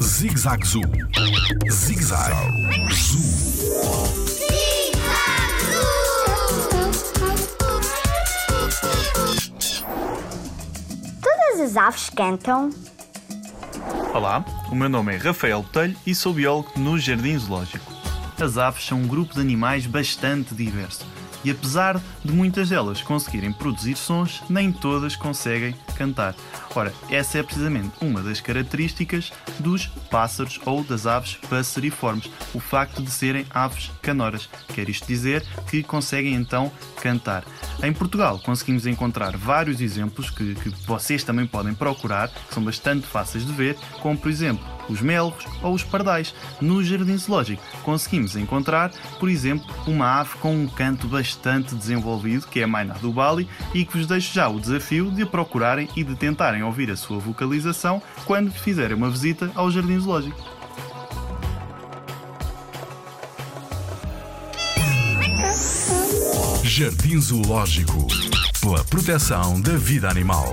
Zig-Zag Zoo. Zig-Zag Zoo. Todas as aves cantam. Olá, o meu nome é Rafael Botelho e sou biólogo no Jardim Zoológico. As aves são um grupo de animais bastante diverso e, apesar de muitas delas conseguirem produzir sons, nem todas conseguem cantar. Ora, essa é precisamente uma das características dos pássaros ou das aves passeriformes, o facto de serem aves canoras. Quer isto dizer que conseguem então cantar. Em Portugal conseguimos encontrar vários exemplos que, que vocês também podem procurar, que são bastante fáceis de ver, como por exemplo os melros ou os pardais. No Jardim Zoológico conseguimos encontrar, por exemplo, uma ave com um canto bastante desenvolvido, que é a Maina do Bali, e que vos deixo já o desafio de a procurarem e de tentarem ouvir a sua vocalização quando fizerem uma visita ao Jardim Zoológico. Jardim Zoológico. Pela proteção da vida animal.